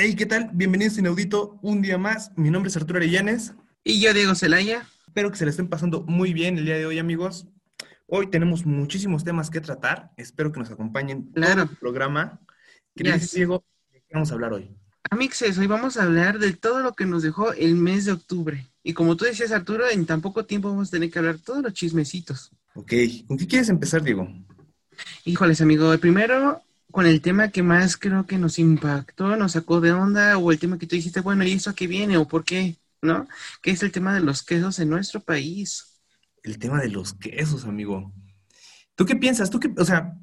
Hey, ¿qué tal? Bienvenidos a Inaudito un día más. Mi nombre es Arturo Arellanes. Y yo, Diego Celaya. Espero que se le estén pasando muy bien el día de hoy, amigos. Hoy tenemos muchísimos temas que tratar. Espero que nos acompañen Claro. todo el programa. ¿Qué dices, Yes. Diego? ¿De qué vamos a hablar hoy? Amixes, hoy vamos a hablar de todo lo que nos dejó el mes de octubre. Y como tú decías, Arturo, en tan poco tiempo vamos a tener que hablar todos los chismecitos. Ok. ¿Con qué quieres empezar, Diego? Híjoles, amigo, el primero con el tema que más creo que nos impactó, nos sacó de onda, o el tema que tú dijiste, bueno, ¿y eso a qué viene o por qué? ¿No? Que es el tema de los quesos en nuestro país. El tema de los quesos, amigo. ¿Tú qué piensas? ¿Tú qué, o sea,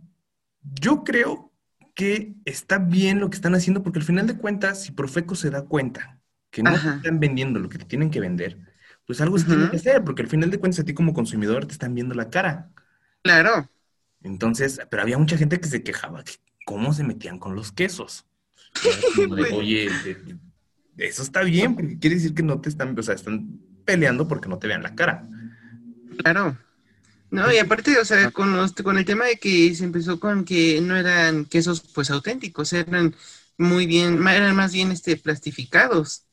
yo creo que está bien lo que están haciendo porque al final de cuentas, si Profeco se da cuenta que no Ajá. están vendiendo lo que te tienen que vender, pues algo se tiene que hacer, porque al final de cuentas a ti como consumidor te están viendo la cara. Claro, Entonces, pero había mucha gente que se quejaba que cómo se metían con los quesos. De. Oye, eso está bien, porque quiere decir que no te están, o sea, están peleando porque no te vean la cara. claro. No, y aparte, o sea, con, los- con el tema de que se empezó con que no eran quesos pues auténticos, eran muy bien, eran más bien este plastificados.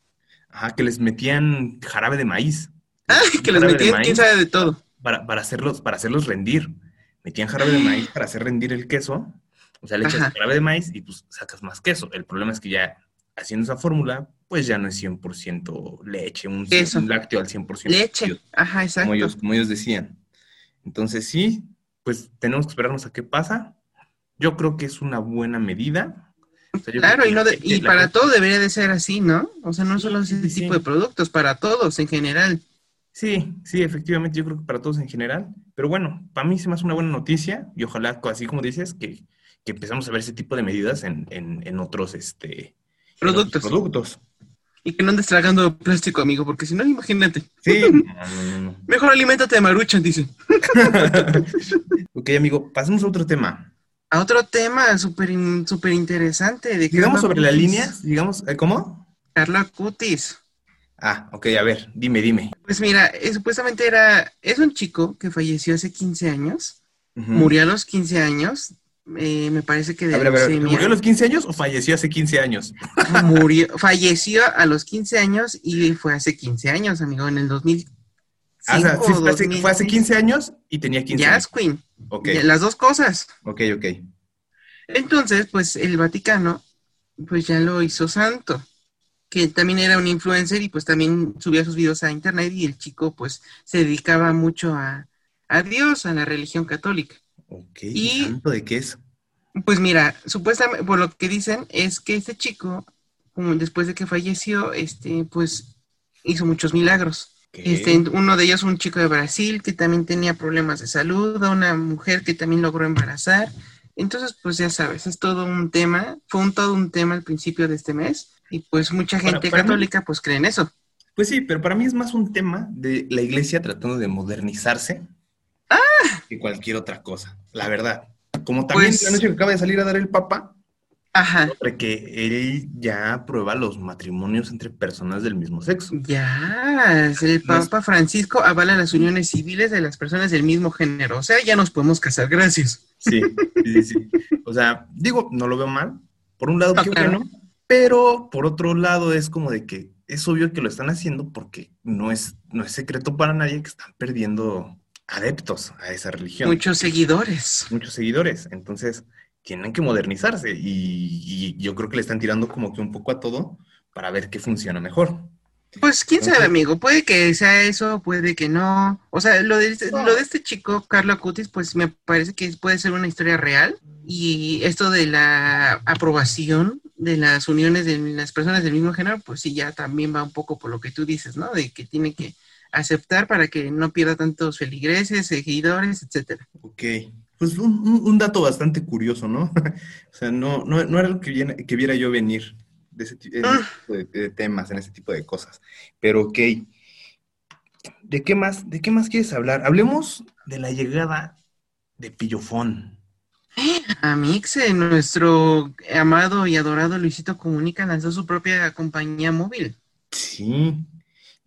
Ajá, que les metían jarabe de maíz. Ay, que les metían quién sabe de todo. Para, para hacerlos, para hacerlos rendir. Metían jarabe de maíz para hacer rendir el queso. O sea, le echas Ajá. jarabe de maíz y pues sacas más queso. El problema es que ya haciendo esa fórmula, pues ya no es 100% leche, un, lácteo al 100%. Leche. Ajá, como exacto. ellos, como ellos decían. Entonces sí, pues tenemos que esperarnos a qué pasa. Yo creo que es una buena medida. O sea, yo Claro, y, no de- y para todo debería de ser así, ¿no? O sea, no solo ese sí, sí. tipo de productos, para todos en general. Sí, sí, efectivamente, yo creo que para todos en general. Pero bueno, para mí se me hace una buena noticia y ojalá, así como dices, que, que empezamos a ver ese tipo de medidas en, en, en otros, este, en Productos. productos. Y que no andes tragando plástico, amigo, porque si no, imagínate. Sí. Mejor aliméntate de maruchan, dicen. Ok, amigo, pasemos a otro tema. A otro tema súper súper interesante. De Digamos sobre la línea, digamos, ¿eh, ¿cómo? Carla Cutis. Ah, ok, a ver, dime, dime. Pues mira, eh, supuestamente era, es un chico que falleció hace 15 años, murió a los 15 años, eh, me parece que de A ver, a ver. ¿murió a los 15 años o falleció hace 15 años? Murió, falleció a los 15 años y fue hace 15 años, amigo, en el 2005. Ah, o sea, sí, fue, hace, fue hace 2006. 15 años y tenía 15 años. Jazz Queen, Ok, las dos cosas. ok, ok. Entonces, pues el Vaticano, pues ya lo hizo santo, que también era un influencer y pues también subía sus videos a internet y el chico pues se dedicaba mucho a, a Dios, a la religión católica. Ok, Y- ¿santo de qué es? Pues mira, supuestamente, por lo que dicen, es que este chico, como después de que falleció, este, pues hizo muchos milagros. Este, uno de ellos un chico de Brasil que también tenía problemas de salud, una mujer que también logró embarazar. Entonces, pues ya sabes, es todo un tema, fue un todo un tema al principio de este mes y pues mucha gente mí- católica pues cree en eso. Pues sí, pero para mí es más un tema de la iglesia tratando de modernizarse Ah. que cualquier otra cosa, la verdad. Como también Pues- la noche que acaba de salir a dar el Papa, Ajá, sobre que él ya aprueba los matrimonios entre personas del mismo sexo. ya, el Papa Francisco avala las uniones civiles de las personas del mismo género, o sea, ya nos podemos casar, gracias. Sí, sí, sí, sí. O sea, digo, no lo veo mal. Por un lado, No, qué claro. bueno, pero por otro lado es como de que es obvio que lo están haciendo porque no es, no es secreto para nadie que están perdiendo adeptos a esa religión. Muchos seguidores. muchos seguidores. Entonces, tienen que modernizarse y, y yo creo que le están tirando como que un poco a todo para ver qué funciona mejor. Pues quién sabe, amigo, puede que sea eso, puede que no. O sea, lo de, este- No. lo de este chico, Carlo Acutis, pues me parece que puede ser una historia real. Y esto de la aprobación de las uniones de las personas del mismo género, pues sí, ya también va un poco por lo que tú dices, ¿no? De que tiene que aceptar para que no pierda tantos feligreses, seguidores, etcétera. Ok. Pues un, dato bastante curioso, ¿no? o sea, no, no, no era algo que, viene- que viera yo venir de ese, en Ah. ese tipo de, de temas, en ese tipo de cosas. Pero ok. ¿De qué más, de qué más quieres hablar? Hablemos de la llegada de Pillofón. Amixe, nuestro amado y adorado Luisito Comunica lanzó su propia compañía móvil. Sí.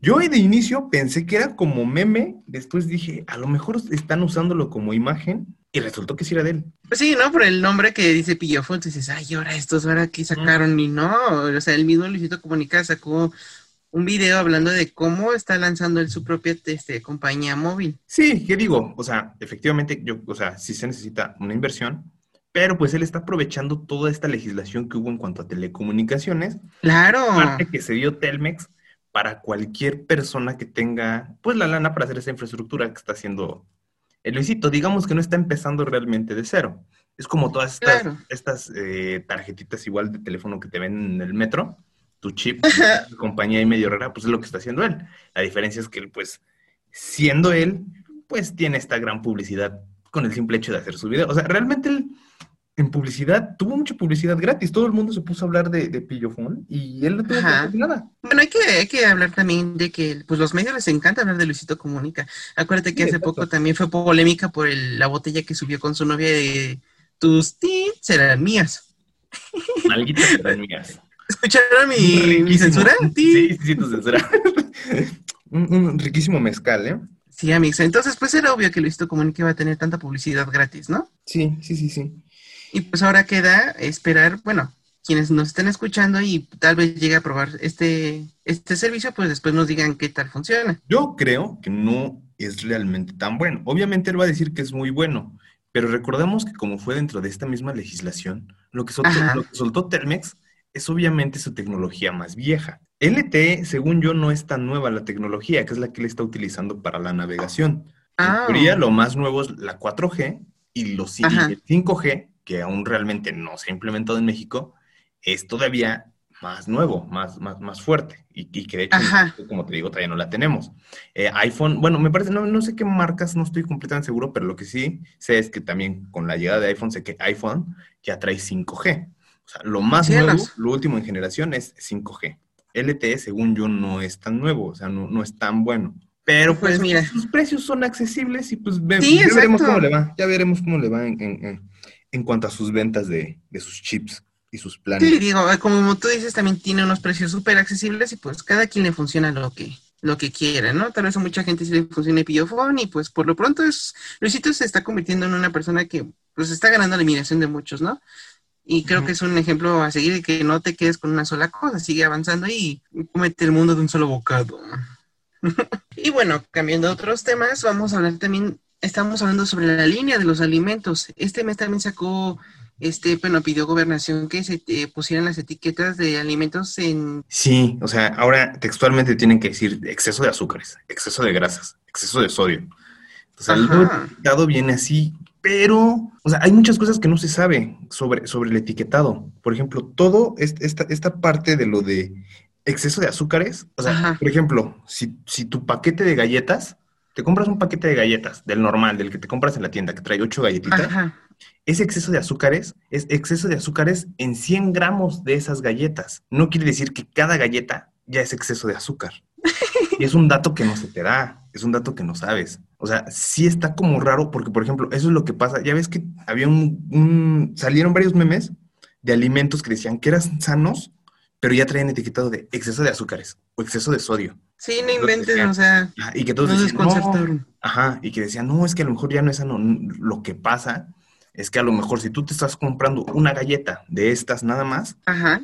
Yo de inicio pensé que era como meme, después dije, a lo mejor están usándolo como imagen Y resultó que sí era de él. Pues sí, ¿no? Por el nombre que dice Pillofón, dices, ay, ahora estos, ahora aquí sacaron, y no, o sea, el mismo Luisito Comunica sacó un video hablando de cómo está lanzando él su propia este, compañía móvil. Sí, ¿qué digo? O sea, efectivamente, yo, o sea, sí se necesita una inversión, pero pues él está aprovechando toda esta legislación que hubo en cuanto a telecomunicaciones. Claro. Parte que se dio Telmex para cualquier persona que tenga, pues, la lana para hacer esa infraestructura que está haciendo el Luisito. Digamos que no está empezando realmente de cero. Es como todas estas, estas eh, tarjetitas igual de teléfono que te ven en el metro, tu chip, tu compañía y medio rara, pues es lo que está haciendo él. La diferencia es que él, pues, siendo él, pues tiene esta gran publicidad con el simple hecho de hacer su video. O sea, realmente él en publicidad, tuvo mucha publicidad gratis. Todo el mundo se puso a hablar de, de Pillofón y él no tuvo nada. Bueno, hay que, hay que hablar también de que pues los medios les encanta hablar de Luisito Comunica. Acuérdate que hace poco también fue polémica por la botella que subió con su novia de tus tits serán mías. Malditas serán mías. ¿Escucharon mi, censura? Sí, sí, sí, tu censura. un, riquísimo mezcal, ¿eh? Sí, amigos. Entonces, pues era obvio que Luisito Comunica iba a tener tanta publicidad gratis, ¿no? Sí, sí, sí, sí. Y pues ahora queda esperar, bueno, quienes nos estén escuchando y tal vez llegue a probar este, este servicio, pues después nos digan qué tal funciona. Yo creo que no es realmente tan bueno. Obviamente él va a decir que es muy bueno, pero recordemos que como fue dentro de esta misma legislación, lo que soltó, lo que soltó Telmex es obviamente su tecnología más vieja. LTE, según yo, no es tan nueva la tecnología, que es la que él está utilizando para la navegación. Ah. lo más nuevo es la 4G y los 5G, que aún realmente no se ha implementado en México, es todavía más nuevo, más, más, más fuerte. Y, que de hecho, como te digo, todavía no la tenemos. Eh, iPhone, bueno, me parece, no, no sé qué marcas, no estoy completamente seguro, pero lo que sí sé es que también con la llegada de iPhone, sé que iPhone ya trae 5G. O sea, lo más nuevo, lo último en generación es 5G. LTE, según yo, no es tan nuevo, o sea, no, no es tan bueno. Pero pues, pues mira, sus precios son accesibles y pues ya veremos cómo le va. Ya veremos cómo le va en en cuanto a sus ventas de, sus chips y sus planes. Sí, digo, como tú dices, también tiene unos precios súper accesibles y pues cada quien le funciona lo que, lo que quiera, ¿no? Tal vez a mucha gente sí le funciona el pillofón y pues por lo pronto es, Luisito se está convirtiendo en una persona que pues está ganando la admiración de muchos, ¿no? Y creo que es un ejemplo a seguir de que no te quedes con una sola cosa, sigue avanzando y comete el mundo de un solo bocado. y bueno, cambiando a otros temas, vamos a hablar también estamos hablando sobre la línea de los alimentos. Este mes también sacó, este, bueno, pidió gobernación que se eh, pusieran las etiquetas de alimentos en... Sí, o sea, ahora textualmente tienen que decir exceso de azúcares, exceso de grasas, exceso de sodio. Entonces, el etiquetado viene así, pero, o sea, hay muchas cosas que no se sabe sobre, sobre el etiquetado. Por ejemplo, todo esta, esta parte de lo de exceso de azúcares, o sea, por ejemplo, si, si tu paquete de galletas te compras un paquete de galletas, del normal, del que te compras en la tienda, que trae ocho galletitas, ese exceso de azúcares es exceso de azúcares en 100 gramos de esas galletas. No quiere decir que cada galleta ya es exceso de azúcar. Y es un dato que no se te da, es un dato que no sabes. O sea, sí está como raro porque, por ejemplo, eso es lo que pasa. Ya ves que había un, salieron varios memes de alimentos que decían que eran sanos, pero ya traían etiquetado de exceso de azúcares o exceso de sodio. Sí, no inventes, o sea, y que todos decían, ajá, y que decían, no, es que a lo mejor ya no es sano. Lo que pasa es que a lo mejor si tú te estás comprando una galleta de estas nada más,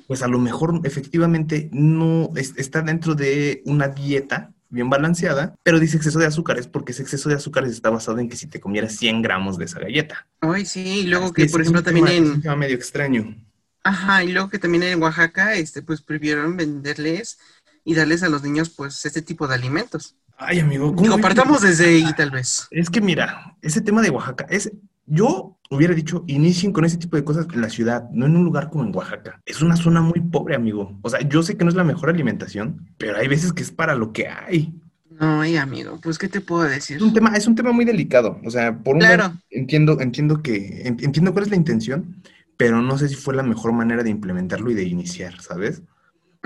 pues a lo mejor efectivamente no está dentro de una dieta bien balanceada, pero dice exceso de azúcares porque ese exceso de azúcares está basado en que si te comieras 100 gramos de esa galleta. Ay, sí, y luego que, por ejemplo, también en... Es medio extraño. Ajá, y luego que también en Oaxaca, este, pues prohibieron venderles y darles a los niños pues este tipo de alimentos. Ay, amigo. Compartamos desde ahí tal vez. Es que mira, ese tema de Oaxaca, es, yo hubiera dicho, inicien con ese tipo de cosas en la ciudad, no en un lugar como en Oaxaca. Es una zona muy pobre, amigo. O sea, yo sé que no es la mejor alimentación, pero hay veces que es para lo que hay. No, amigo, pues ¿qué te puedo decir? Es un tema, es un tema muy delicado. O sea, por un lado entiendo, entiendo que, entiendo cuál es la intención, pero no sé si fue la mejor manera de implementarlo y de iniciar, ¿sabes?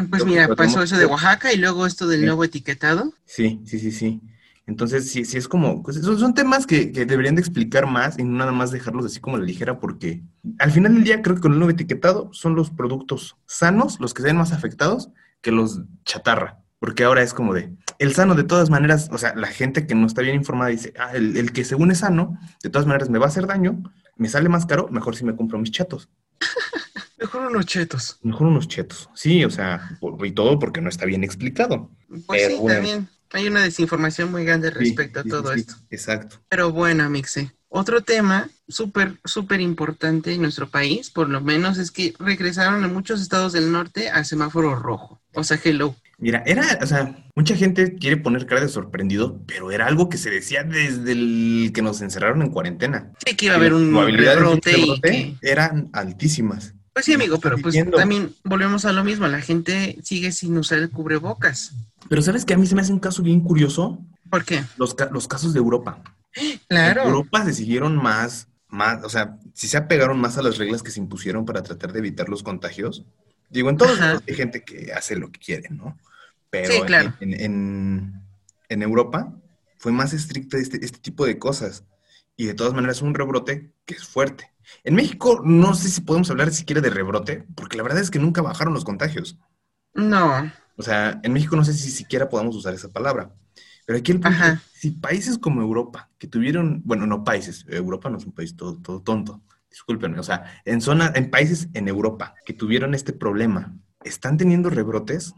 Pues mira, pasó eso de Oaxaca y luego esto del nuevo etiquetado. Sí, sí, sí, sí. Entonces, sí, sí es como, pues, son, temas que, deberían de explicar más y no nada más dejarlos así como la ligera, porque al final del día creo que con el nuevo etiquetado son los productos sanos los que se ven más afectados que los chatarra. Porque ahora es como de, el sano de todas maneras, o sea, la gente que no está bien informada dice, ah, el, el que según es sano, de todas maneras me va a hacer daño, me sale más caro, mejor si me compro mis chetos. Mejor unos chetos. Mejor unos chetos. Sí, o sea, y todo porque no está bien explicado. Pues Pero sí, bueno. también hay una desinformación muy grande respecto sí, a todo sí, esto. Exacto. Pero bueno, Mixe, otro tema súper, súper importante en nuestro país, por lo menos, es que regresaron en muchos estados del norte al semáforo rojo. O sea, hello. Mira, era, o sea, mucha gente quiere poner cara de sorprendido, pero era algo que se decía desde el que nos encerraron en cuarentena. Sí que iba a haber un rebrote y que... eran altísimas. Pues sí, amigo, pero pues Diciendo. también volvemos a lo mismo. La gente sigue sin usar el cubrebocas. Pero ¿sabes que A mí se me hace un caso bien curioso ¿Por qué? los, los casos de Europa. En Claro. Europa se siguieron más, más, o sea, sí se apegaron más a las reglas que se impusieron para tratar de evitar los contagios. Digo, en todos hay gente que hace lo que quiere, ¿no? Pero Sí, claro. en, en- en Europa fue más estricto este, este tipo de cosas. Y de todas maneras un rebrote que es fuerte. En México no sé si podemos hablar siquiera de rebrote, porque la verdad es que nunca bajaron los contagios. No. O sea, en México no sé si siquiera podamos usar esa palabra. Pero aquí el punto Ajá. es, si países como Europa, que tuvieron, bueno, no países, Europa no es un país todo, todo tonto, discúlpenme, o sea, en zona, en países en Europa que tuvieron este problema, están teniendo rebrotes,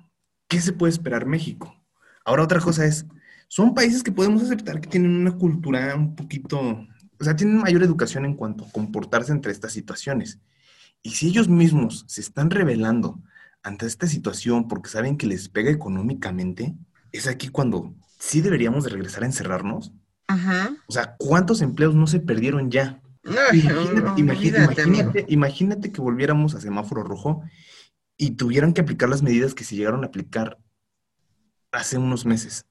¿qué se puede esperar México? Ahora otra cosa es, son países que podemos aceptar que tienen una cultura un poquito, o sea, tienen mayor educación en cuanto a comportarse entre estas situaciones. Y si ellos mismos se están revelando ante esta situación porque saben que les pega económicamente, es aquí cuando sí deberíamos de regresar a encerrarnos. Ajá. O sea, ¿cuántos empleos no se perdieron ya? Ay, Imagínate, no, imagínate, olvídate, amigo. imagínate, imagínate que volviéramos a semáforo rojo y tuvieran que aplicar las medidas que se llegaron a aplicar hace unos meses.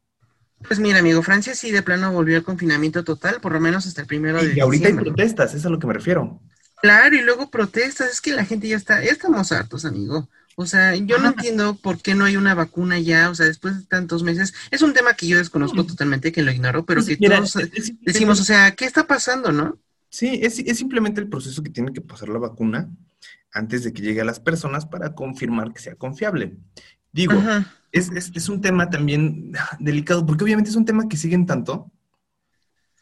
Pues mira, amigo, Francia sí de plano volvió al confinamiento total, por lo menos hasta el primero de Y ahorita hay protestas, es a lo que me refiero. Claro, y luego protestas, es que la gente ya está, ya estamos hartos, amigo. O sea, yo no Ah. entiendo por qué no hay una vacuna ya, o sea, después de tantos meses. Es un tema que yo desconozco totalmente, que lo ignoro, pero que mira, todos es- decimos, o sea, ¿qué está pasando, no? Sí, es, es simplemente el proceso que tiene que pasar la vacuna antes de que llegue a las personas para confirmar que sea confiable. Digo, Ajá. Es, es- es un tema también delicado, porque obviamente es un tema que siguen tanto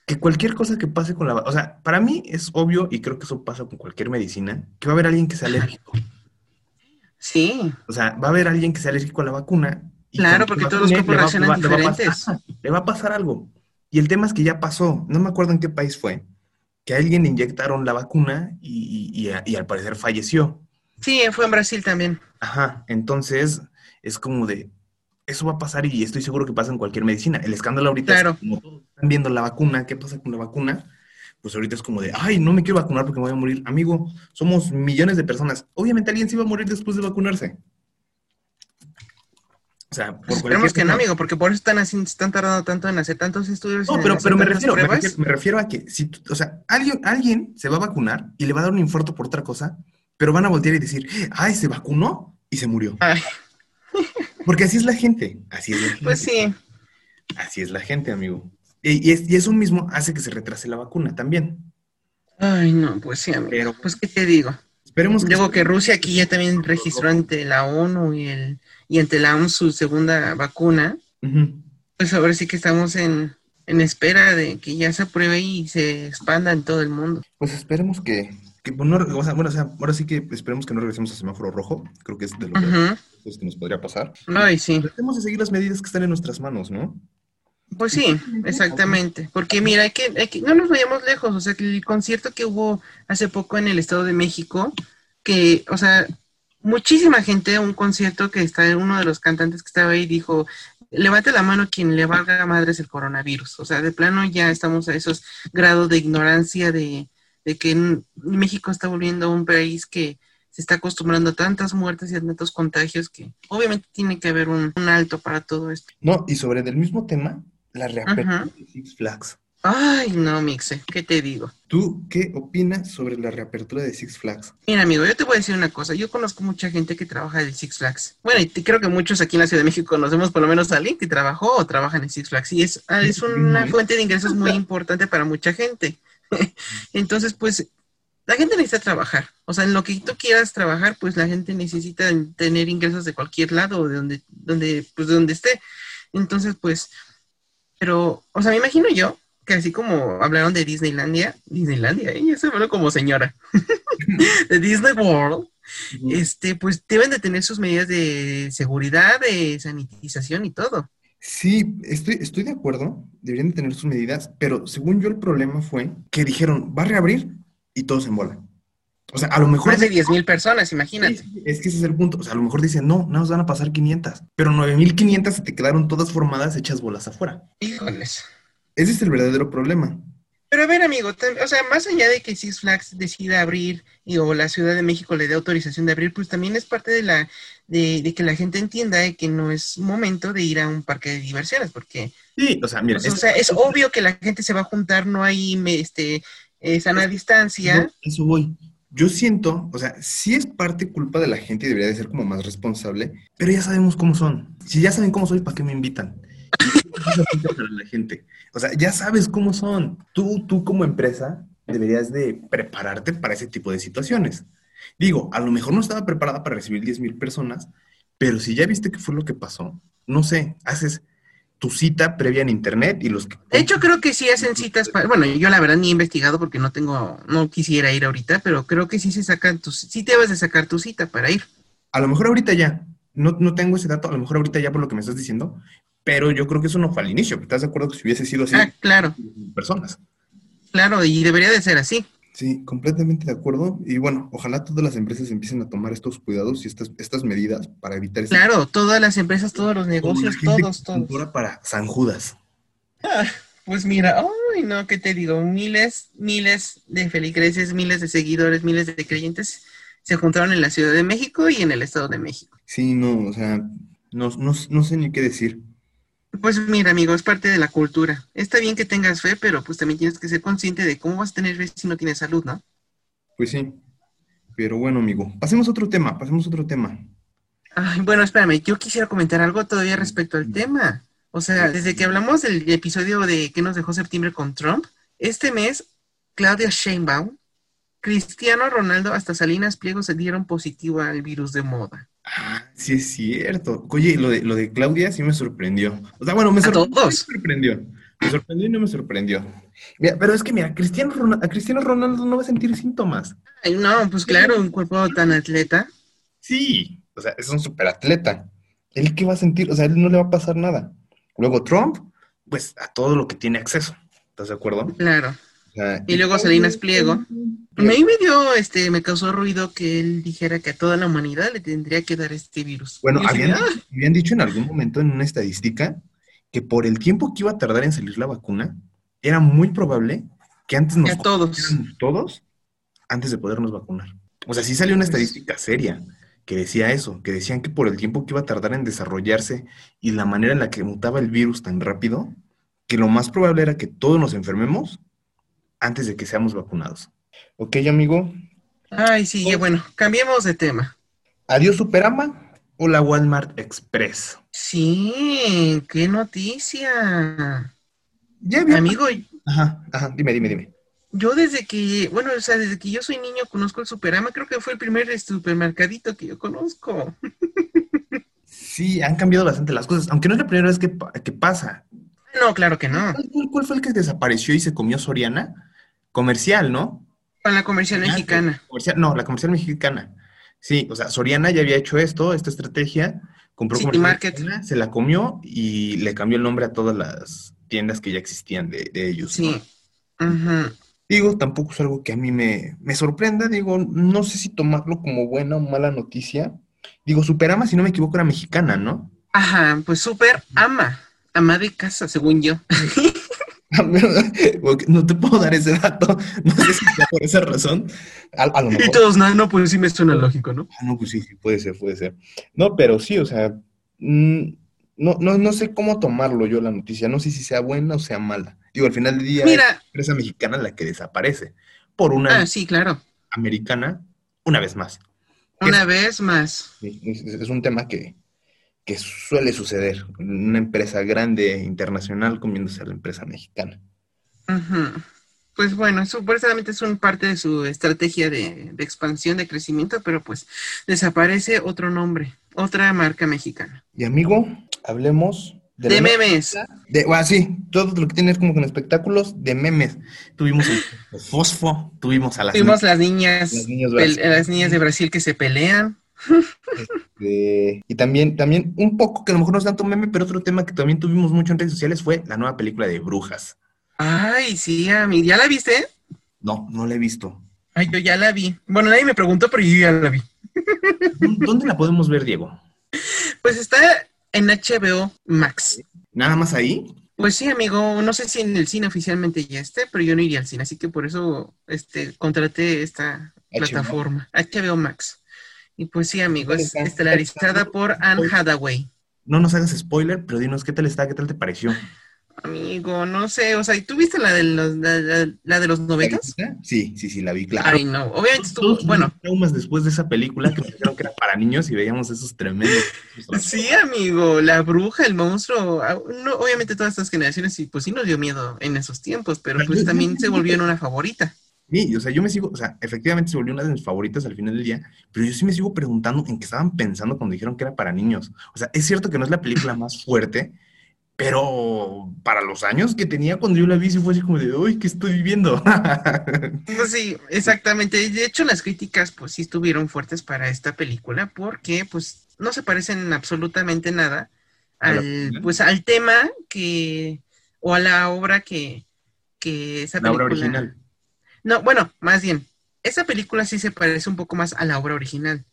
que cualquier cosa que pase con la... O sea, para mí es obvio, y creo que eso pasa con cualquier medicina, que va a haber alguien que sea alérgico. Sí, O sea, va a haber alguien que sea alérgico a la vacuna. y Claro, porque todos los cuerpos reaccionan le va- le va a pasar- diferentes. le va a pasar algo. Y el tema es que ya pasó, no me acuerdo en qué país fue, que a alguien le inyectaron la vacuna y, y- y a- y al parecer falleció. sí, fue en Brasil también. Ajá, entonces es como de, eso va a pasar y estoy seguro que pasa en cualquier medicina. El escándalo ahorita Claro. es como todos están viendo la vacuna, ¿qué pasa con la vacuna? Pues ahorita es como de, ay, no me quiero vacunar porque me voy a morir. Amigo, somos millones de personas. Obviamente alguien se iba a morir después de vacunarse. O sea, por Pues esperemos que no, amigo, porque por eso están, haciendo, están tardando tanto en hacer tantos estudios. No, pero, pero me, refiero, me, refiero, me refiero a que si, o sea, alguien, alguien se va a vacunar y le va a dar un infarto por otra cosa, pero van a voltear y decir, ay, se vacunó y se murió. Ay, Porque así es la gente, así es la gente. pues sí. Así es la gente, amigo. Y, y es- y eso mismo hace que se retrase la vacuna también. Ay, no, pues sí, amigo. Pero Pues, ¿qué te digo? esperemos Luego que Rusia aquí ya también registró ante la ONU y, el, y ante la OMS su segunda vacuna, pues ahora sí que estamos en, en espera de que ya se apruebe y se expanda en todo el mundo. Pues esperemos que, que bueno, no- o sea, bueno, o sea, ahora sí que esperemos que no regresemos a semáforo rojo. Creo que es de lo que, pues, que nos podría pasar. Ay, sí. Tratemos de seguir las medidas que están en nuestras manos, ¿no? Pues sí, exactamente. Porque mira, hay que, hay que- no nos vayamos lejos. O sea, que el concierto que hubo hace poco en el Estado de México, que, o sea, muchísima gente, un concierto que está, uno de los cantantes que estaba ahí dijo, levante la mano quien le valga madres el coronavirus. O sea, de plano ya estamos a esos grados de ignorancia de, de que México está volviendo un país que se está acostumbrando a tantas muertes y a tantos contagios que obviamente tiene que haber un, un alto para todo esto. No, y sobre del mismo tema, la reapertura de Six Flags. Ay, no, Mixe, ¿qué te digo? ¿Tú qué opinas sobre la reapertura de Six Flags? Mira, amigo, yo te voy a decir una cosa. Yo conozco mucha gente que trabaja en Six Flags. Bueno, y creo que muchos aquí en la Ciudad de México conocemos por lo menos a alguien que trabajó o trabaja en Six Flags. Y es, ah, es una fuente de ingresos muy importante para mucha gente. Entonces, pues, la gente necesita trabajar. O sea, en lo que tú quieras trabajar, pues la gente necesita tener ingresos de cualquier lado, de donde, donde, pues de donde esté. Entonces, pues, pero, o sea, me imagino yo que así como hablaron de Disneylandia, Disneylandia, ella se habló como señora, de Disney World, este, pues deben de tener sus medidas de seguridad, de sanitización y todo. Sí, estoy, estoy de acuerdo, deberían de tener sus medidas, pero según yo el problema fue que dijeron, va a reabrir y todos en bola. O sea, a lo mejor... Más de 10 mil personas, imagínate. es que ese es el punto. O sea, a lo mejor dicen, no, no nos van a pasar 500, pero 9.500 se te quedaron todas formadas hechas bolas afuera. Híjoles. Ese es el verdadero problema. Pero a ver, amigo, o sea, más allá de que Six Flags decida abrir y, o la Ciudad de México le dé autorización de abrir, pues también es parte de la de, que la gente entienda que no es momento de ir a un parque de diversiones, porque sí, o sea, mira, pues, o sea, es obvio que la gente se va a juntar, no hay este eh, sana distancia. eso voy. Yo siento, o sea, sí es parte culpa de la gente y debería de ser como más responsable, pero ya sabemos cómo son. Si ya saben cómo soy, ¿para qué me invitan? Para la gente. O sea, ya sabes cómo son. Tú, tú como empresa deberías de prepararte para ese tipo de situaciones. Digo, a lo mejor no estaba preparada para recibir 10 mil personas, pero si ya viste qué fue lo que pasó, no sé, haces tu cita previa en internet y los que... De hecho, creo que sí hacen citas para... Bueno, yo la verdad ni he investigado porque no tengo, no quisiera ir ahorita, pero creo que sí se sacan tus... Sí te vas a sacar tu cita para ir. A lo mejor ahorita ya, no, no tengo ese dato, a lo mejor ahorita ya por lo que me estás diciendo, pero yo creo que eso no fue al inicio. ¿Estás de acuerdo que si hubiese sido así? Ah, claro. Personas. Claro, y debería de ser así. Sí, completamente de acuerdo. Y bueno, ojalá todas las empresas empiecen a tomar estos cuidados y estas, estas medidas para evitar... Claro, todas las empresas, todos los negocios, todos, todos. para San Judas. Ah, pues mira, ay no, ¿qué te digo? Miles, miles de feligreses, miles de seguidores, miles de creyentes se juntaron en la Ciudad de México y en el Estado de México. Sí, no, o sea, no, no sé ni qué decir. Pues mira, amigo, es parte de la cultura. Está bien que tengas fe, pero pues también tienes que ser consciente de cómo vas a tener fe si no tienes salud, ¿no? Pues sí. Pero bueno, amigo, pasemos a otro tema, pasemos a otro tema. Ay, bueno, espérame, yo quisiera comentar algo todavía respecto al tema. O sea, desde que hablamos del episodio de que nos dejó septiembre con Trump, este mes, Claudia Sheinbaum, Cristiano Ronaldo hasta Salinas Pliego se dieron positivo al virus de moda. Ah, sí es cierto. Oye, lo de, lo de Claudia sí me sorprendió. O sea, bueno, me, sorprendió, me sorprendió. Me sorprendió y no me sorprendió. Mira, pero es que mira, Cristiano Ronaldo, a Cristiano Ronaldo no va a sentir síntomas. Ay, no, pues claro, un cuerpo tan atleta. Sí, o sea, es un superatleta. ¿Él qué va a sentir? O sea, él no le va a pasar nada. Luego Trump, pues a todo lo que tiene acceso. ¿Estás de acuerdo? Claro y luego Salinas Pliego. A mí me dio, este, me causó ruido que él dijera que a toda la humanidad le tendría que dar este virus. Bueno, habían, ah". habían, dicho en algún momento en una estadística que por el tiempo que iba a tardar en salir la vacuna, era muy probable que antes nos todos. todos antes de podernos vacunar. O sea, sí salió una estadística seria que decía eso, que decían que por el tiempo que iba a tardar en desarrollarse y la manera en la que mutaba el virus tan rápido, que lo más probable era que todos nos enfermemos antes de que seamos vacunados. ¿Ok, amigo? Ay, sí, ya bueno, cambiemos de tema. ¿Adiós Superama o la Walmart Express? Sí, qué noticia. Ya Amigo. Ajá, ajá, dime, dime, dime. Yo desde que, bueno, o sea, desde que yo soy niño conozco el Superama, creo que fue el primer supermercadito que yo conozco. Sí, han cambiado bastante las cosas, aunque no es la primera vez que, pasa. No, claro que no. ¿Cuál, fue el que desapareció y se comió Soriana? Comercial, ¿no? Con la comercial mexicana. no, la comercial mexicana. Sí, o sea, Soriana ya había hecho esto, esta estrategia, compró City Market. se la comió y le cambió el nombre a todas las tiendas que ya existían de, ellos. Sí. Digo, tampoco es algo que a mí me, me, sorprenda, digo, no sé si tomarlo como buena o mala noticia. Digo, Superama, si no me equivoco, era mexicana, ¿no? Ajá, pues Super Ama, ama de casa, según yo. no te puedo dar ese dato, no sé si por esa razón. A, lo mejor. Y todos, no, no, pues sí me suena lógico, ¿no? Ah, no, pues sí, sí, puede ser, puede ser. No, pero sí, o sea, mm, no, no, no sé cómo tomarlo yo la noticia, no sé si sea buena o sea mala. Digo, al final del día Mira, es empresa mexicana la que desaparece por una ah, sí, claro. americana, una vez más. Una vez más. es un tema que, que suele suceder. Una empresa grande internacional comiéndose a la empresa mexicana. pues bueno, supuestamente es un parte de su estrategia de, de, expansión, de crecimiento, pero pues desaparece otro nombre, otra marca mexicana. Y amigo, hablemos de, de memes. De, bueno, sí, todo lo que tiene como con espectáculos de memes. Tuvimos el Fosfo, tuvimos a las, tuvimos las niñas, las niñas, las niñas de Brasil que se pelean. Este, y también, también un poco, que a lo mejor no es tanto meme, pero otro tema que también tuvimos mucho en redes sociales fue la nueva película de Brujas. Ay, sí, mí. ¿Ya la viste? No, no la he visto. Ay, yo ya la vi. Bueno, nadie me preguntó, pero yo ya la vi. ¿Dónde la podemos ver, Diego? Pues está en HBO Max. ¿Nada más ahí? Pues sí, amigo, no sé si en el cine oficialmente ya esté, pero yo no iría al cine, así que por eso este, contraté esta plataforma, HBO Max. Y pues sí, amigo, es estelarizada por Anne Hathaway. No nos hagas spoiler, pero dinos qué tal está, qué tal te pareció. Amigo, no sé, o sea, ¿tú viste la de los, la, de los noventas? Sí, sí, sí, la vi, claro. Ay, no, obviamente estuvo, bueno. traumas después de esa película que dijeron que era para niños y veíamos esos tremendos. Sí, amigo, la bruja, el monstruo, ah, no, obviamente todas estas generaciones, y pues sí nos dio miedo en esos tiempos, pero pues también se volvió en una favorita. Sí, o sea, yo me sigo, o sea, efectivamente se volvió una de mis favoritas al final del día, pero yo sí me sigo preguntando en qué estaban pensando cuando dijeron que era para niños. O sea, es cierto que no es la película más fuerte, pero para los años que tenía cuando yo la vi, sí fue así como de, uy, ¿qué estoy viviendo? pues sí, exactamente. De hecho, las críticas, pues sí estuvieron fuertes para esta película, porque, pues, no se parecen absolutamente nada al, pues, al tema que, o a la obra que, que esa película... La obra original. No, bueno, más bien, esa película sí se parece un poco más a la obra original,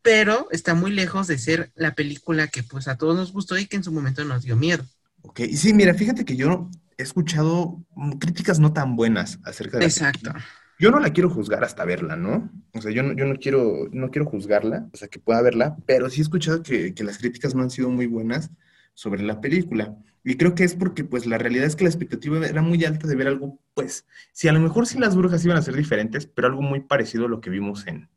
pero está muy lejos de ser la película que, pues, a todos nos gustó y que en su momento nos dio miedo. Ok, y sí, mira, fíjate que yo he escuchado críticas no tan buenas acerca de... Exacto. Yo no la quiero juzgar hasta verla, ¿no? O sea, yo no, yo no quiero, no quiero juzgarla, o sea, que pueda verla, pero sí he escuchado que, que las críticas no han sido muy buenas sobre la película. Y creo que es porque, pues, la realidad es que la expectativa era muy alta de ver algo, pues, si a lo mejor sí las brujas iban a ser diferentes, pero algo muy parecido a lo que vimos en,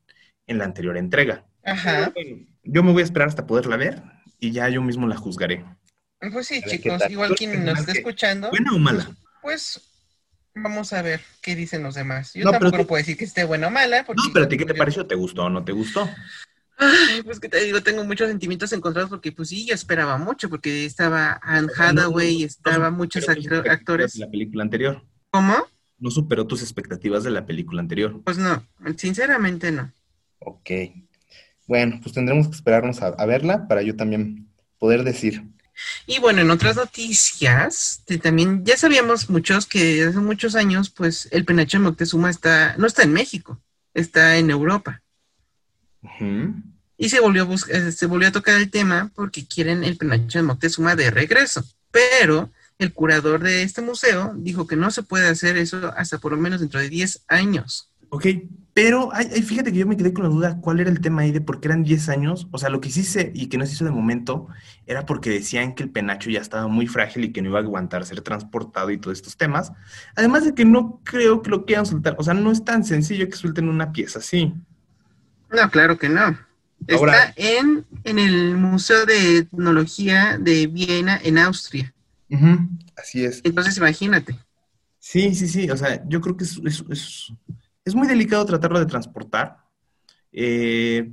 en la anterior entrega. Ajá. Yo me voy a esperar hasta poderla ver y ya yo mismo la juzgaré. Pues sí, chicos, igual quien nos está escuchando. ¿Buena o mala? Pues vamos a ver qué dicen los demás. Yo tampoco no puedo decir que esté buena o mala. no, pero a ti qué te pareció? ¿Te gustó o no te gustó? Ay, pues que te digo, tengo muchos sentimientos encontrados porque pues sí, yo esperaba mucho porque estaba Anne Hathaway, estaba muchos actores. De la película anterior. ¿Cómo? No superó tus expectativas de la película anterior. Pues no, sinceramente no. Ok. Bueno, pues tendremos que esperarnos a verla para yo también poder decir. Y bueno, en otras noticias, también ya sabíamos muchos que hace muchos años, pues el penacho de Moctezuma está, no está en México, está en Europa. Y se volvió, a eh, se volvió a tocar el tema porque quieren el penacho de Moctezuma de regreso. Pero el curador de este museo dijo que no se puede hacer eso hasta por lo menos dentro de 10 años. Ok, pero fíjate que yo me quedé con la duda cuál era el tema ahí de por qué eran 10 años. O sea, lo que sí se y que no se hizo de momento era porque decían que el penacho ya estaba muy frágil y que no iba a aguantar ser transportado y todos estos temas. Además de que no creo que lo quieran soltar. O sea, no es tan sencillo que suelten una pieza así. No, claro que no. Está en, en el Museo de Etnología de Viena, en Austria. así es. Entonces, imagínate. Sí, sí, sí. O sea, yo creo que es es muy delicado tratarlo de transportar. Eh,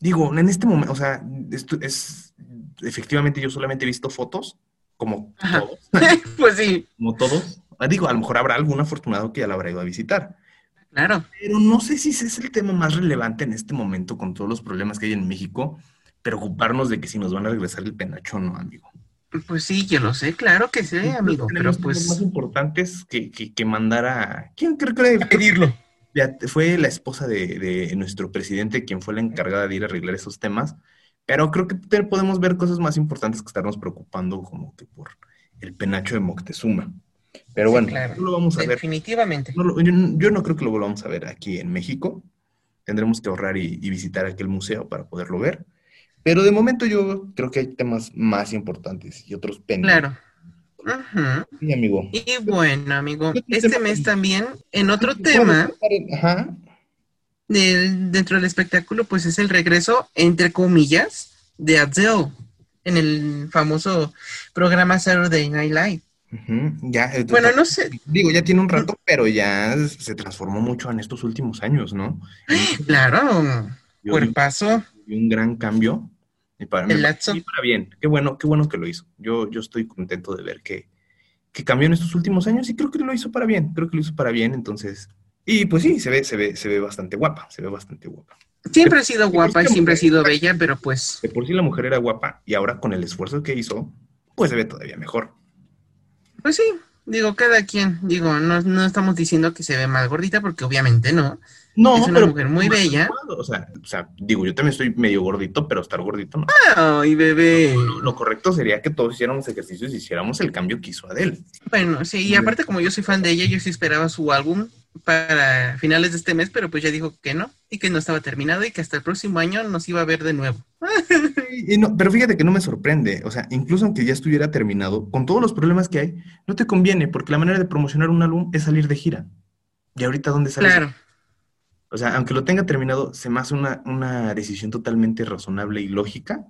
digo, en este momento, o sea, esto es, efectivamente yo solamente he visto fotos, como todos. pues sí. Como todos. Ah, digo, a lo mejor habrá algún afortunado que ya la habrá ido a visitar. Claro. Pero no sé si ese es el tema más relevante en este momento con todos los problemas que hay en México, preocuparnos de que si nos van a regresar el penacho o no, amigo. Pues sí, yo lo sé, claro que sí, amigo, pero pues... más importantes que, que, que mandar a... ¿Quién creo que era? pedirlo? Fue la esposa de, de, nuestro presidente quien fue la encargada de ir a arreglar esos temas, pero creo que podemos ver cosas más importantes que estarnos preocupando como que por el penacho de Moctezuma. Pero bueno, no lo vamos a ver. Definitivamente. yo, no creo que lo volvamos a ver aquí en México. Tendremos que ahorrar y visitar aquel museo para poderlo ver. Pero de momento yo creo que hay temas más importantes y otros pendientes. Claro. Sí, amigo. Y bueno, amigo, este mes también, en otro tema, Ajá. dentro del espectáculo, pues es el regreso, entre comillas, de Adele en el famoso programa Saturday Night Live. Ujú, Ya, eh, Bueno, no sé, digo, ya tiene un rato, pero ya se transformó mucho en estos últimos años, ¿no? claro, Yo- cuerpazo, y un gran cambio. Y para, parece para bien. Qué bueno, qué bueno que lo hizo. Yo, yo estoy contento de ver que, que cambió en estos últimos años y creo que lo hizo para bien. Creo que lo hizo para bien, entonces. Y pues sí, se ve, se ve, se ve bastante guapa, se ve bastante guapa. siempre ha sido guapa y siempre ha sido bella, pero pues, De por sí la mujer era guapa y ahora con el esfuerzo que hizo, pues se ve todavía mejor. Pues sí, digo, cada quien, digo, no, no estamos diciendo que se ve más gordita, porque obviamente no. No, Es una mujer muy bella. O sea, o sea, digo, yo también estoy medio gordito, pero estar gordito no. Ay, bebé. Lo, lo correcto sería que todos hiciéramos ejercicios y hiciéramos el cambio que hizo Adele. Bueno, sí, y aparte como yo soy fan de ella, yo sí esperaba su álbum para finales de este mes, pero pues ya dijo que no, y que no estaba terminado y que hasta el próximo año nos iba a ver de nuevo. Y no, pero fíjate que no me sorprende, o sea, incluso aunque ya estuviera terminado, con todos los problemas que hay, no te conviene, porque la manera de promocionar un álbum es salir de gira. ¿Y ahorita dónde sales? Claro, O sea, aunque lo tenga terminado, se me hace una, una decisión totalmente razonable y lógica,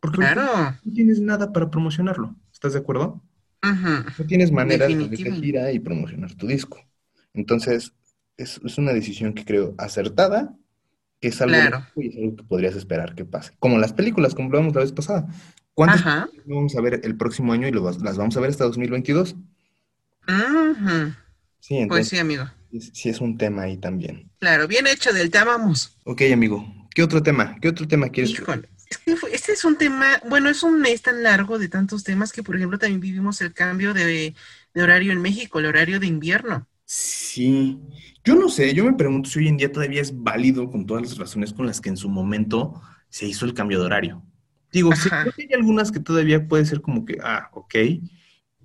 porque claro. no tienes nada para promocionarlo. ¿Estás de acuerdo? No tienes manera de salir de gira y promocionar tu disco. Entonces, es, es una decisión que creo acertada, que es algo, Claro. y es algo que podrías esperar que pase. Como las películas, como hablábamos la vez pasada. ¿Cuántas Ajá. vamos a ver el próximo año y lo las vamos a ver hasta 2022? Ujú. Sí, Pues entonces sí, amigo. sí, sí es un tema ahí también. Claro, bien hecho, del te amamos. Ok, amigo. ¿Qué otro tema? ¿Qué otro tema quieres? Híjole, es que fue- este es un tema, bueno, es un mes tan largo de tantos temas que, por ejemplo, también vivimos el cambio de, de horario en México, el horario de invierno. Sí. Yo no sé, yo me pregunto si hoy en día todavía es válido con todas las razones con las que en su momento se hizo el cambio de horario. Digo, sí, creo que hay algunas que todavía puede ser como que, ah, ok,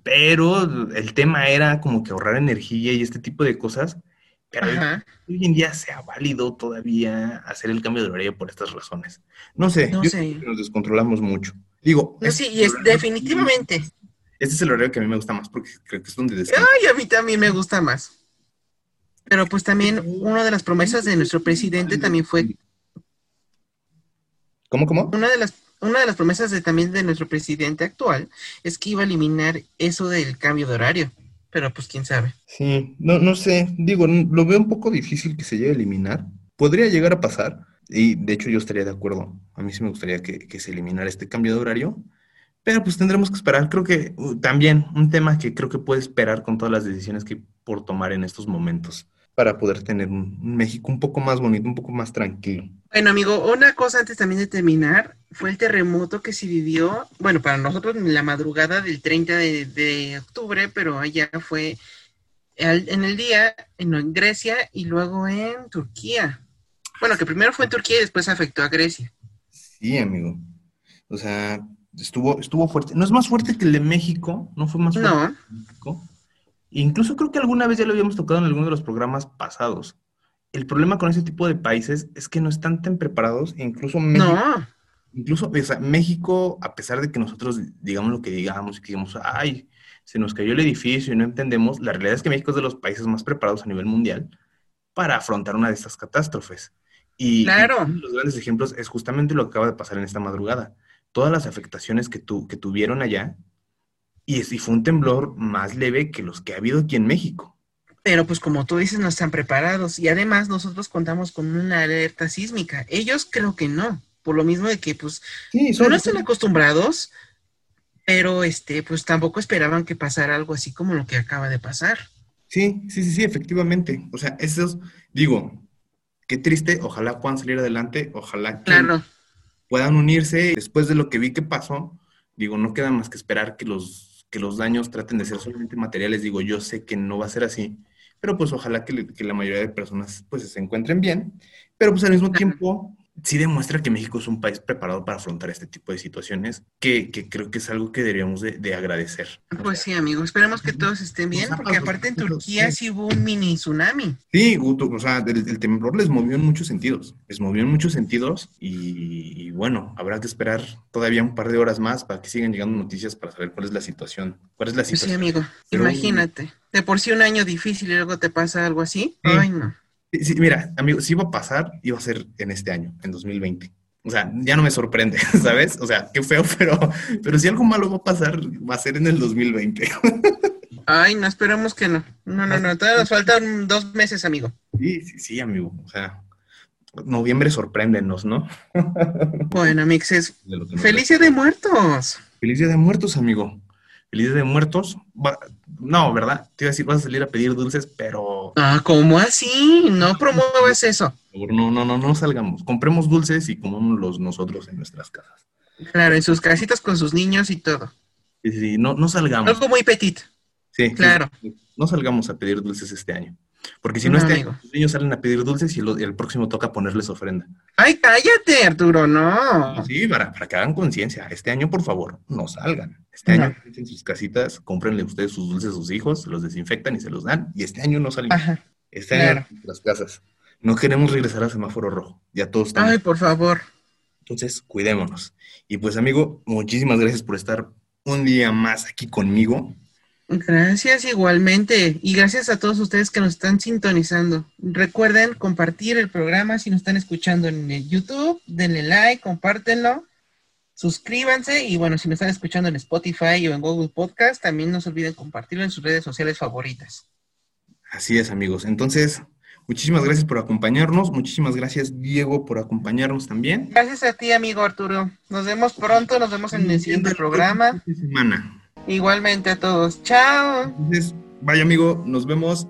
pero el tema era como que ahorrar energía y este tipo de cosas, pero Ajá. hoy en día sea válido todavía hacer el cambio de horario por estas razones. No sé, No yo sé. creo que nos descontrolamos mucho. Digo, No, sí, y es definitivamente. Este es el horario que a mí me gusta más porque creo que es donde descanso. Ay, a mí también me gusta más. Pero pues también una de las promesas de nuestro presidente también fue, ¿Cómo, cómo? una de las, una de las promesas de, también de nuestro presidente actual es que iba a eliminar eso del cambio de horario. Pero pues quién sabe. Sí, no, no sé, digo, lo veo un poco difícil que se llegue a eliminar. Podría llegar a pasar, y de hecho yo estaría de acuerdo. A mí sí me gustaría que, que se eliminara este cambio de horario, pero pues tendremos que esperar. Creo que uh, también un tema que creo que puede esperar con todas las decisiones que hay por tomar en estos momentos para poder tener un, un México un poco más bonito, un poco más tranquilo. Bueno, amigo, una cosa antes también de terminar fue el terremoto que se vivió, bueno, para nosotros en la madrugada del 30 de, de octubre, pero allá fue en el día en, en Grecia y luego en Turquía. Bueno, que primero fue en Turquía y después afectó a Grecia. Sí, amigo. O sea, estuvo, estuvo fuerte. No es más fuerte que el de México, no fue más fuerte. No, México. Incluso creo que alguna vez ya lo habíamos tocado en alguno de los programas pasados. El problema con ese tipo de países es que no están tan preparados, e incluso México, no, incluso o sea, México, a pesar de que nosotros digamos lo que digamos y que digamos, ay, se nos cayó el edificio y no entendemos, la realidad es que México es de los países más preparados a nivel mundial para afrontar una de estas catástrofes. Y, Claro. y uno de los grandes ejemplos es justamente lo que acaba de pasar en esta madrugada. Todas las afectaciones que, tu, que tuvieron allá, y, es- y fue un temblor más leve que los que ha habido aquí en México. pero pues como tú dices, no están preparados y además nosotros contamos con una alerta sísmica. Ellos creo que no, por lo mismo de que pues Sí, no están acostumbrados, pero este, pues tampoco esperaban que pasara algo así como lo que acaba de pasar. Sí, sí, sí, sí, efectivamente. O sea, esos, digo, qué triste, ojalá puedan salir adelante, ojalá que Claro, puedan unirse. Después de lo que vi que pasó, digo, no queda más que esperar que los, que los daños traten de ser solamente materiales. Digo, yo sé que no va a ser así, pero pues ojalá que, que la mayoría de personas pues se encuentren bien, pero pues al mismo tiempo sí demuestra que México es un país preparado para afrontar este tipo de situaciones, que, que creo que es algo que deberíamos de, de agradecer. Pues sí, amigo, esperemos que todos estén bien, porque aparte en Turquía sí hubo un mini tsunami. Sí, Guto, o sea, el, el temblor les movió en muchos sentidos, les movió en muchos sentidos y, y bueno, habrá que esperar todavía un par de horas más para que sigan llegando noticias para saber cuál es la situación, cuál es la Pues sí, situación. amigo, Pero- imagínate, de por sí un año difícil y luego te pasa algo así. Sí. Ay, no. Sí, mira, amigo, si iba a pasar, iba a ser en este año, en 2020. O sea, ya no me sorprende, ¿sabes? O sea, qué feo, pero, pero si algo malo va a pasar, va a ser en el 2020. Ay, no, esperemos que no. No, no, no, todavía nos faltan dos meses, amigo. Sí, sí, sí, amigo. O sea, noviembre sorpréndenos, ¿no? Bueno, mixes. ¡Feliz Día de Muertos! ¡Feliz Día de Muertos, amigo! ¡Feliz Día de Muertos! No, ¿verdad? Te iba a decir, vas a salir a pedir dulces, pero... Ah, ¿cómo así? No promuevas eso. No, no, no, no salgamos. Compremos dulces y comámoslos nosotros en nuestras casas. Claro, en sus casitas con sus niños y todo. Sí, sí, no, no salgamos. Algo muy petit. Sí, claro. no salgamos a pedir dulces este año. Porque si no, este año, los niños salen a pedir dulces y el, próximo toca ponerles ofrenda. ¡Ay, cállate, Arturo! No. Sí, para, para que hagan conciencia. Este año, por favor, no salgan. Este año en sus casitas, cómprenle ustedes sus dulces a sus hijos, los desinfectan y se los dan. Y este año no salimos. Este año en las casas. No queremos regresar al semáforo rojo. Ya todos estamos. Ay, por favor. Entonces, cuidémonos. Y pues, amigo, muchísimas gracias por estar un día más aquí conmigo. Gracias igualmente y gracias a todos ustedes que nos están sintonizando. Recuerden compartir el programa si nos están escuchando en el YouTube, denle like, compártenlo, suscríbanse y bueno, si nos están escuchando en Spotify o en Google Podcast, también no se olviden compartirlo en sus redes sociales favoritas. Así es, amigos. Entonces, muchísimas gracias por acompañarnos. Muchísimas gracias, Diego, por acompañarnos también. Gracias a ti, amigo Arturo. Nos vemos pronto, nos vemos en el siguiente programa. Semana. Igualmente a todos. Chao. Entonces, vaya amigo, nos vemos